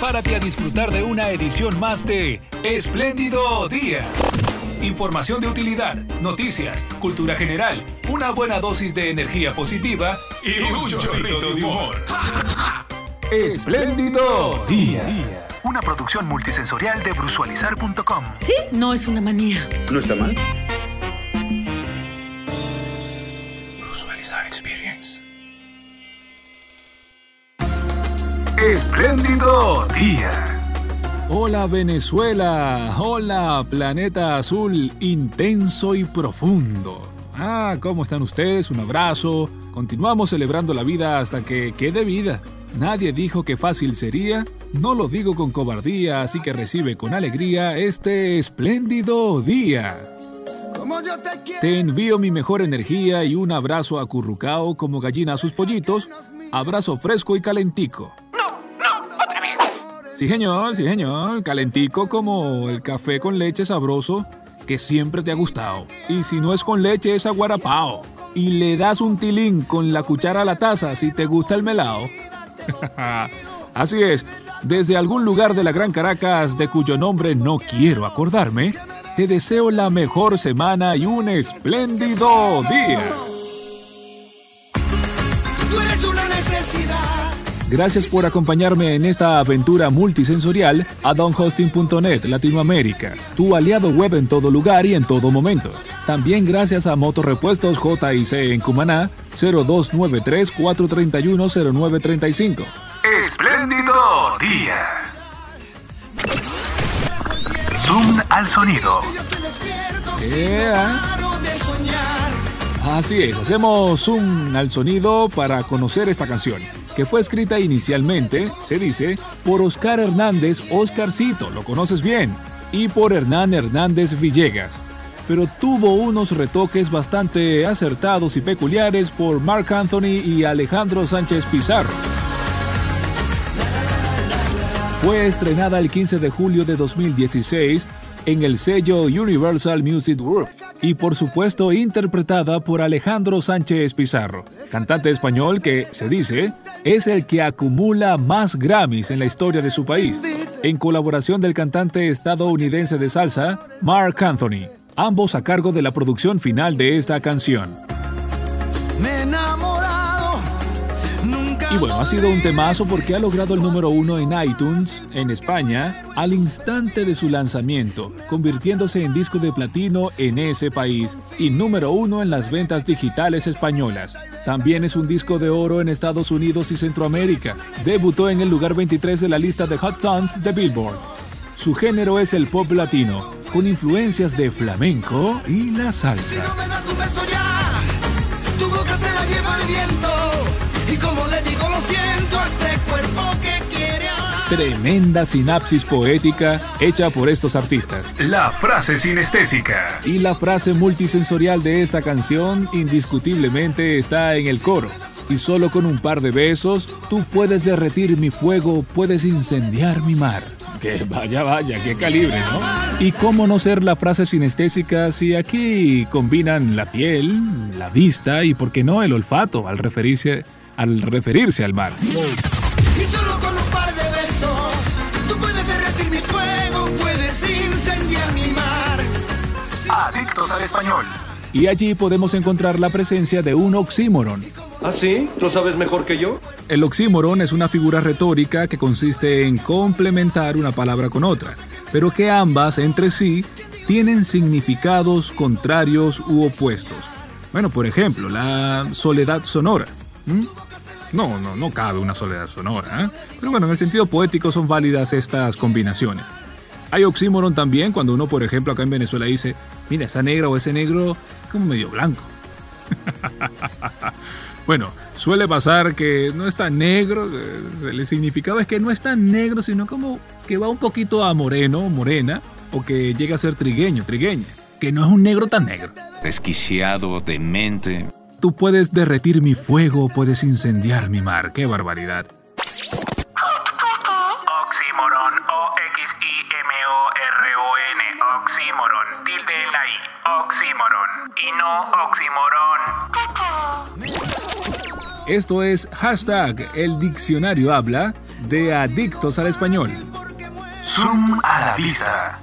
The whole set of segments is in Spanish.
prepárate a disfrutar de una edición más de Espléndido Día. Información de utilidad, noticias, cultura general, una buena dosis de energía positiva y un chorrito de humor. Espléndido Día. Una producción multisensorial de brusualizar.com. Sí, no es una manía. ¿No está mal? Espléndido Día. Hola Venezuela, hola planeta azul intenso y profundo. Ah, ¿cómo están ustedes? Un abrazo. Continuamos celebrando la vida hasta que quede vida. Nadie dijo que fácil sería, no lo digo con cobardía, así que recibe con alegría este espléndido día. Te envío mi mejor energía y un abrazo acurrucao como gallina a sus pollitos, abrazo fresco y calentico. Sí, señor, sí, señor, calentico como el café con leche sabroso que siempre te ha gustado. Y si no es con leche, es aguarapao. Y le das un tilín con la cuchara a la taza si te gusta el melao. Así es, desde algún lugar de la Gran Caracas, de cuyo nombre no quiero acordarme, te deseo la mejor semana y un espléndido día. Gracias por acompañarme en esta aventura multisensorial a donhosting.net Latinoamérica, tu aliado web en todo lugar y en todo momento. También gracias a Motorrepuestos JIC en Cumaná 0293 431 0935. Espléndido día. Zoom al sonido. Yeah. Así es, hacemos zoom al sonido para conocer esta canción, que fue escrita inicialmente, se dice, por Oscar Hernández Oscarcito, lo conoces bien, y por Hernán Hernández Villegas, pero tuvo unos retoques bastante acertados y peculiares por Mark Anthony y Alejandro Sánchez Pizarro. Fue estrenada el 15 de julio de 2016 en el sello Universal Music Group y por supuesto interpretada por Alejandro Sánchez Pizarro, cantante español que, se dice, es el que acumula más Grammys en la historia de su país, en colaboración del cantante estadounidense de salsa, Mark Anthony, ambos a cargo de la producción final de esta canción. Y bueno, ha sido un temazo porque ha logrado el número uno en iTunes, en España, al instante de su lanzamiento, convirtiéndose en disco de platino en ese país y número uno en las ventas digitales españolas. También es un disco de oro en Estados Unidos y Centroamérica. Debutó en el lugar 23 de la lista de Hot Songs de Billboard. Su género es el pop latino, con influencias de flamenco y la salsa. No me das un beso ya, tu boca se lleva el viento. Tremenda sinapsis poética hecha por estos artistas. La frase sinestésica. Y la frase multisensorial de esta canción indiscutiblemente está en el coro. Y solo con un par de besos, tú puedes derretir mi fuego, puedes incendiar mi mar. Que vaya, vaya, qué calibre, ¿no? Y cómo no ser la frase sinestésica si aquí combinan la piel, la vista y, por qué no, el olfato al referirse, al, referirse al mar. Adictos al español. Y allí podemos encontrar la presencia de un oxímoron. ¿Ah, sí? ¿Lo sabes mejor que yo? El oxímoron es una figura retórica que consiste en complementar una palabra con otra, pero que ambas entre sí tienen significados contrarios u opuestos. Bueno, por ejemplo, la soledad sonora. ¿Mm? No, no, no cabe una soledad sonora. ¿eh? Pero bueno, en el sentido poético son válidas estas combinaciones. Hay oxímoron también cuando uno, por ejemplo, acá en Venezuela dice, mira, esa negra o ese negro como medio blanco. bueno, suele pasar que no es tan negro, eh, el significado es que no es tan negro, sino como que va un poquito a moreno, morena, o que llega a ser trigueño, trigueña, que no es un negro tan negro. desquiciado, demente. Tú puedes derretir mi fuego, puedes incendiar mi mar, qué barbaridad. Y no oxímoron. Esto es hashtag El Diccionario Habla de Adictos al Español. Zoom a la vista.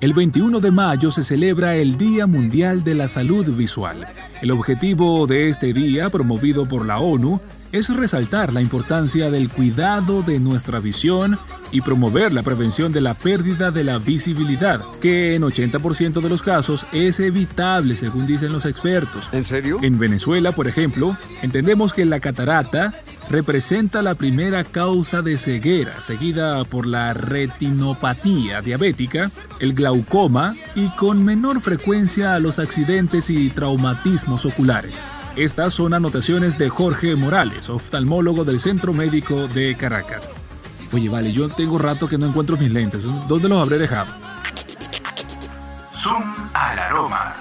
El 21 de mayo se celebra el Día Mundial de la Salud Visual. El objetivo de este día, promovido por la ONU, es resaltar la importancia del cuidado de nuestra visión y promover la prevención de la pérdida de la visibilidad, que en 80% de los casos es evitable según dicen los expertos. ¿En serio? En Venezuela, por ejemplo, entendemos que la catarata representa la primera causa de ceguera, seguida por la retinopatía diabética, el glaucoma y con menor frecuencia los accidentes y traumatismos oculares. Estas son anotaciones de Jorge Morales, oftalmólogo del Centro Médico de Caracas. Oye, vale, yo tengo rato que no encuentro mis lentes. ¿Dónde los habré dejado? Zoom al aroma.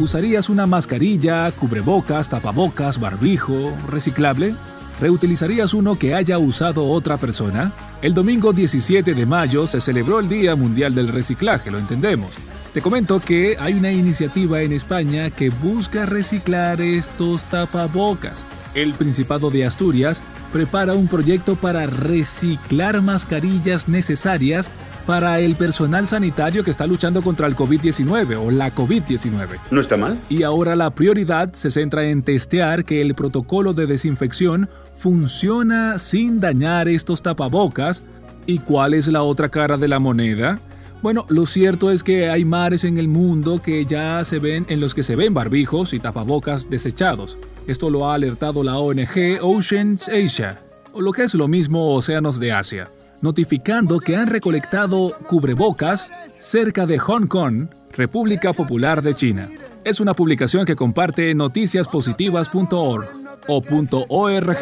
¿Usarías una mascarilla, cubrebocas, tapabocas, barbijo, reciclable? ¿Reutilizarías uno que haya usado otra persona? El domingo 17 de mayo se celebró el Día Mundial del Reciclaje, lo entendemos. Te comento que hay una iniciativa en España que busca reciclar estos tapabocas. El Principado de Asturias prepara un proyecto para reciclar mascarillas necesarias para el personal sanitario que está luchando contra el COVID-19 o la COVID-19. ¿No está mal? Y ahora la prioridad se centra en testear que el protocolo de desinfección funciona sin dañar estos tapabocas. ¿Y cuál es la otra cara de la moneda? Bueno, lo cierto es que hay mares en el mundo que ya se ven en los que se ven barbijos y tapabocas desechados. Esto lo ha alertado la ONG Oceans Asia, o lo que es lo mismo Océanos de Asia, notificando que han recolectado cubrebocas cerca de Hong Kong, República Popular de China. Es una publicación que comparte noticiaspositivas.org o .org.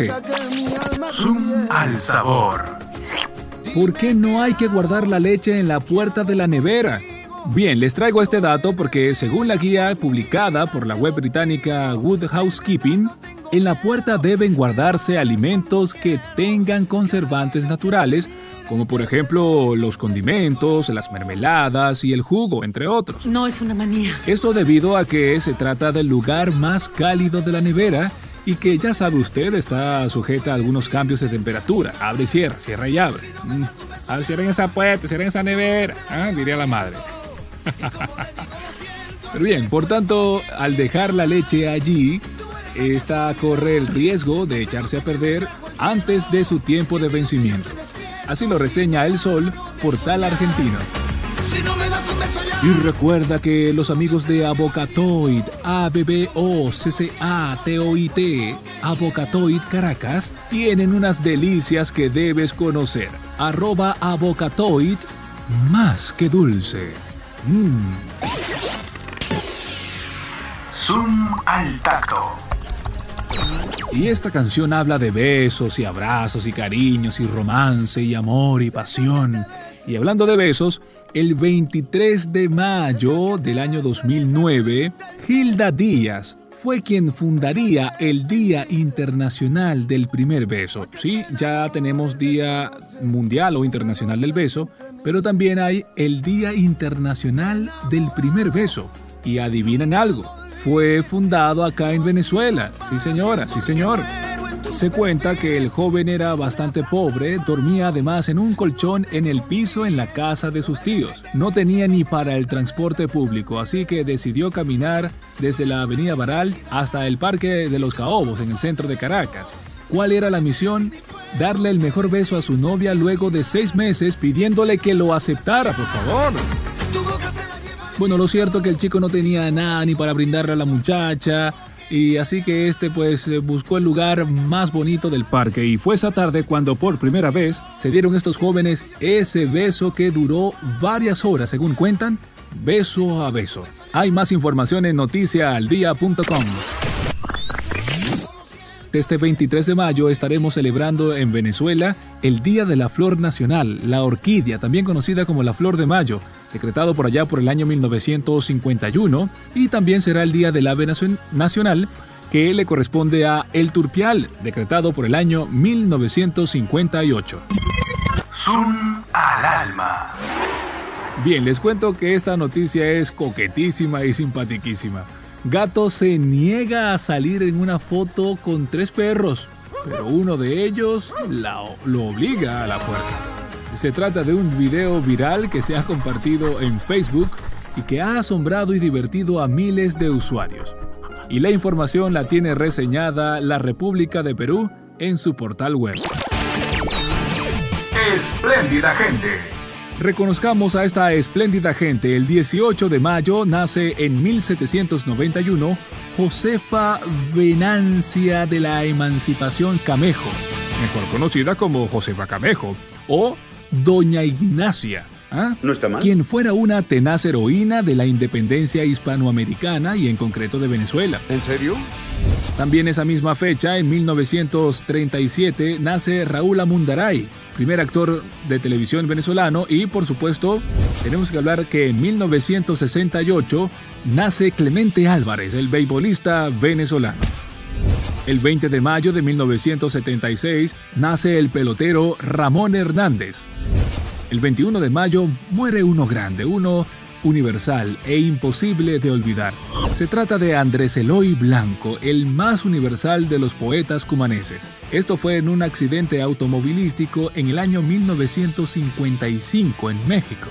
Zoom al sabor. ¿Por qué no hay que guardar la leche en la puerta de la nevera? Bien, les traigo este dato porque según la guía publicada por la web británica Good Housekeeping, en la puerta deben guardarse alimentos que tengan conservantes naturales, como por ejemplo los condimentos, las mermeladas y el jugo, entre otros. No es una manía. Esto debido a que se trata del lugar más cálido de la nevera y que ya sabe usted está sujeta a algunos cambios de temperatura. Abre y cierra, cierra y abre. Mm. A ver, cierren esa puerta, cierren esa nevera, ah, diría la madre. Pero bien, por tanto, al dejar la leche allí, esta corre el riesgo de echarse a perder antes de su tiempo de vencimiento. Así lo reseña El Sol, portal argentino. Si no me das un beso ya. Y recuerda que los amigos de Avocatoid, A-B-B-O-C-C-A-T-O-I-T, Avocatoid Caracas, tienen unas delicias que debes conocer. Arroba Avocatoid, más que dulce. Mm. Zoom al tacto. Y esta canción habla de besos y abrazos y cariños y romance y amor y pasión. Y hablando de besos, el 23 de mayo del año 2009, Hilda Díaz fue quien fundaría el Día Internacional del Primer Beso. Sí, ya tenemos Día Mundial o Internacional del Beso, pero también hay el Día Internacional del Primer Beso. Y adivinen algo, fue fundado acá en Venezuela. Sí señora, sí señor. Se cuenta que el joven era bastante pobre, dormía además en un colchón en el piso en la casa de sus tíos. No tenía ni para el transporte público, así que decidió caminar desde la avenida Baral hasta el Parque de los Caobos en el centro de Caracas. ¿Cuál era la misión? Darle el mejor beso a su novia luego de seis meses pidiéndole que lo aceptara, por favor. Bueno, lo cierto que el chico no tenía nada ni para brindarle a la muchacha. Y así que este pues eh, buscó el lugar más bonito del parque y fue esa tarde cuando por primera vez se dieron estos jóvenes ese beso que duró varias horas según cuentan, beso a beso. Hay más información en noticiaaldia.com. Este 23 de mayo estaremos celebrando en Venezuela el Día de la Flor Nacional, la orquídea, también conocida como la Flor de Mayo, decretado por allá por el año 1951, y también será el Día del Ave Nacion- Nacional, que le corresponde a El Turpial, decretado por el año 1958. Zoom al alma. Bien, les cuento que esta noticia es coquetísima y simpatiquísima. Gato se niega a salir en una foto con tres perros. pero uno de ellos lo obliga a la fuerza. Se trata de un video viral que se ha compartido en Facebook y que ha asombrado y divertido a miles de usuarios. Y la información la tiene reseñada la República de Perú en su portal web. Espléndida gente. Reconozcamos a esta espléndida gente. El 18 de mayo nace en 1791 Josefa Venancia de la Emancipación Camejo, mejor conocida como Josefa Camejo, o Doña Ignacia. ¿ah? No está mal. Quien fuera una tenaz heroína de la independencia hispanoamericana y en concreto de Venezuela. ¿En serio? También esa misma fecha, en 1937, nace Raúl Amundaray, primer actor de televisión venezolano y por supuesto tenemos que hablar que en 1968 nace Clemente Álvarez, el beisbolista venezolano. El 20 de mayo de 1976 nace el pelotero Ramón Hernández. El 21 de mayo muere uno grande, uno universal e imposible de olvidar. Se trata de Andrés Eloy Blanco, el más universal de los poetas cumaneses. Esto fue en un accidente automovilístico en el año 1955 en México.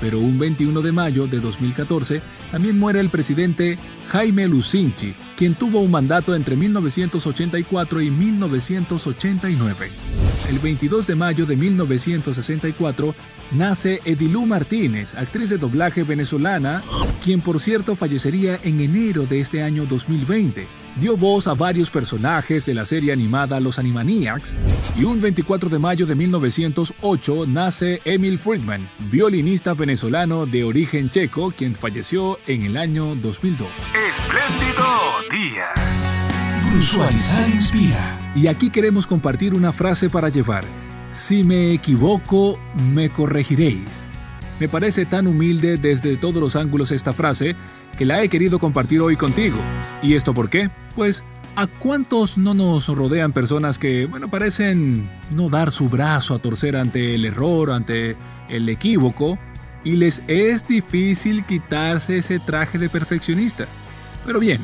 Pero un 21 de mayo de 2014 también muere el presidente Jaime Lucinchi, quien tuvo un mandato entre 1984 y 1989. El 22 de mayo de 1964 nace Edilú Martínez, actriz de doblaje venezolana, quien por cierto fallecería en enero de este año 2020. Dio voz a varios personajes de la serie animada Los Animaniacs y un 24 de mayo de 1908 nace Emil Friedman, violinista venezolano de origen checo, quien falleció en el año 2002. Espléndido día. Brusualizar inspira. Y aquí queremos compartir una frase para llevar. Si me equivoco, me corregiréis. Me parece tan humilde desde todos los ángulos esta frase que la he querido compartir hoy contigo. ¿Y esto por qué? Pues, ¿a cuántos no nos rodean personas que, bueno, parecen no dar su brazo a torcer ante el error, ante el equívoco, y les es difícil quitarse ese traje de perfeccionista? Pero bien,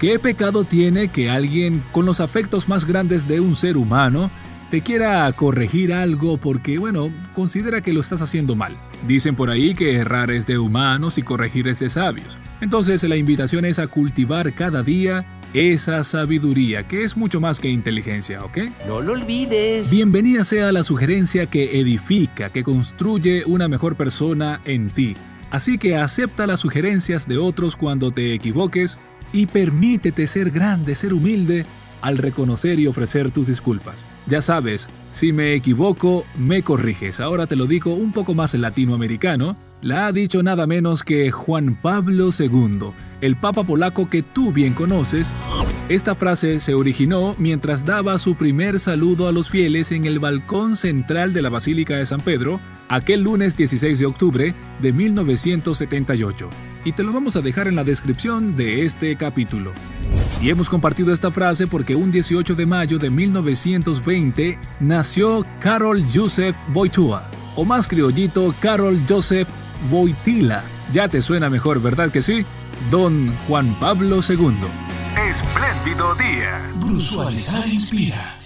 ¿qué pecado tiene que alguien con los afectos más grandes de un ser humano te quiera corregir algo porque, bueno, considera que lo estás haciendo mal. Dicen por ahí que errar es de humanos y corregir es de sabios. Entonces la invitación es a cultivar cada día esa sabiduría, que es mucho más que inteligencia, ¿ok? No lo olvides. Bienvenida sea la sugerencia que edifica, que construye una mejor persona en ti. Así que acepta las sugerencias de otros cuando te equivoques y permítete ser grande, ser humilde al reconocer y ofrecer tus disculpas. Ya sabes, si me equivoco, me corriges. Ahora te lo digo un poco más latinoamericano. La ha dicho nada menos que Juan Pablo II, el papa polaco que tú bien conoces. Esta frase se originó mientras daba su primer saludo a los fieles en el balcón central de la Basílica de San Pedro, aquel lunes 16 de octubre de 1978. Y te lo vamos a dejar en la descripción de este capítulo. Y hemos compartido esta frase porque un 18 de mayo de 1920 nació Carol Joseph Wojtyła, o más criollito Carol Joseph Wojtyla. Ya te suena mejor, ¿verdad que sí? Don Juan Pablo II. Espléndido día. Brusualizar inspira.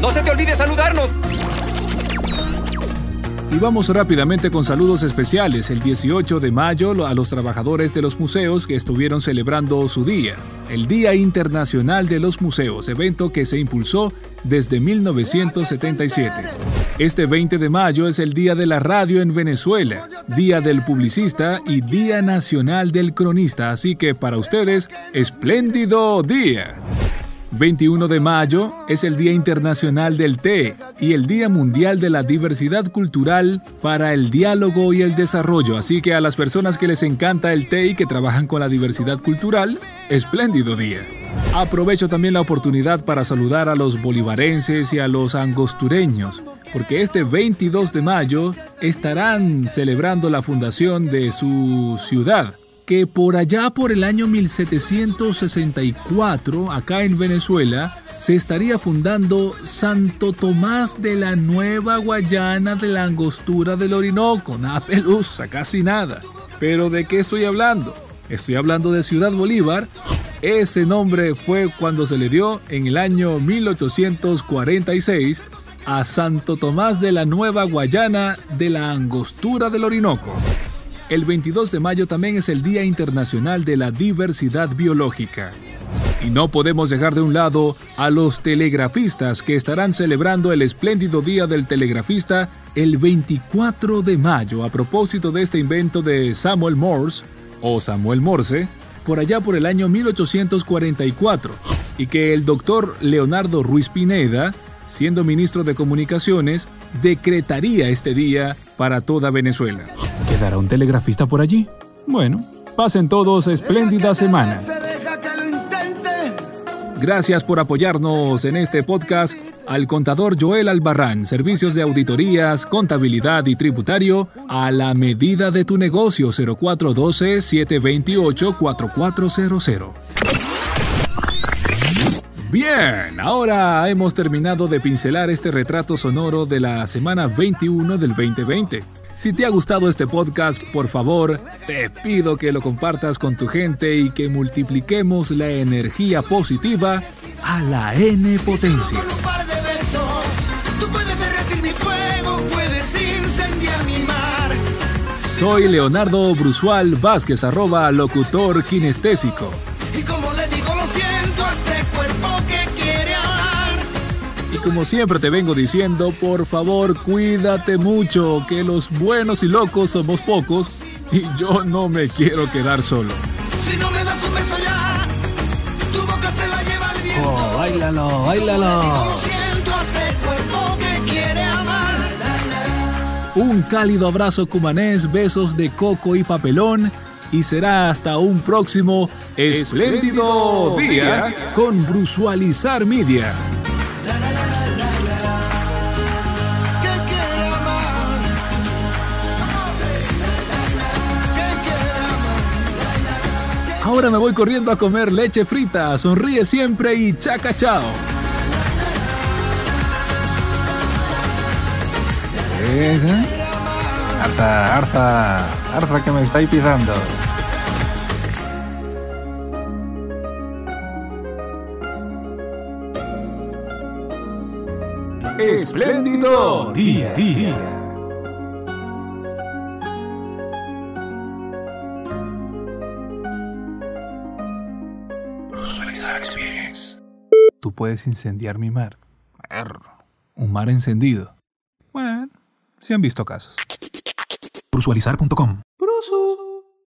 No se te olvide saludarnos. Y vamos rápidamente con saludos especiales el 18 de mayo a los trabajadores de los museos que estuvieron celebrando su día, el Día Internacional de los Museos, evento que se impulsó desde 1977. Este 20 de mayo es el Día de la Radio en Venezuela, Día del Publicista y Día Nacional del Cronista, así que para ustedes, espléndido día. 21 de mayo es el Día Internacional del Té y el Día Mundial de la Diversidad Cultural para el Diálogo y el Desarrollo. Así que a las personas que les encanta el té y que trabajan con la diversidad cultural, espléndido día. Aprovecho también la oportunidad para saludar a los bolivarenses y a los angostureños, porque este 22 de mayo estarán celebrando la fundación de su ciudad que por allá por el año 1764, acá en Venezuela, se estaría fundando Santo Tomás de la Nueva Guayana de la Angostura del Orinoco. Nada pelusa, casi nada. Pero ¿de qué estoy hablando? Estoy hablando de Ciudad Bolívar. Ese nombre fue cuando se le dio en el año 1846 a Santo Tomás de la Nueva Guayana de la Angostura del Orinoco. El 22 de mayo también es el Día Internacional de la Diversidad Biológica. Y no podemos dejar de un lado a los telegrafistas que estarán celebrando el espléndido Día del Telegrafista el 24 de mayo a propósito de este invento de Samuel Morse, o Samuel Morse, por allá por el año 1844, y que el doctor Leonardo Ruiz Pineda, siendo ministro de Comunicaciones, decretaría este día para toda Venezuela. ¿Quedará un telegrafista por allí? Bueno, pasen todos espléndida semana. Gracias por apoyarnos en este podcast al contador Joel Albarrán, servicios de auditorías, contabilidad y tributario, a la medida de tu negocio 0412-728-4400. Bien, ahora hemos terminado de pincelar este retrato sonoro de la semana 21 del 2020. Si te ha gustado este podcast, por favor, te pido que lo compartas con tu gente y que multipliquemos la energía positiva a la N potencia. Soy Leonardo Brusual Vázquez, arroba locutor kinestésico. Como siempre te vengo diciendo, por favor, cuídate mucho, que los buenos y locos somos pocos y yo no me quiero quedar solo. Si no me das un beso ya, tu boca se la lleva el viento. Oh, bailalo, bailalo. Un cálido abrazo cumanés, besos de coco y papelón. Y será hasta un próximo espléndido día con Brusualizar Media. Ahora me voy corriendo a comer leche frita. Sonríe siempre y chaca chao. ¿eh? Harta, harta, harta que me estáis pisando. Espléndido día, día. Tú puedes incendiar mi mar. Un mar encendido. Bueno. Se han visto casos. Brusualizar.com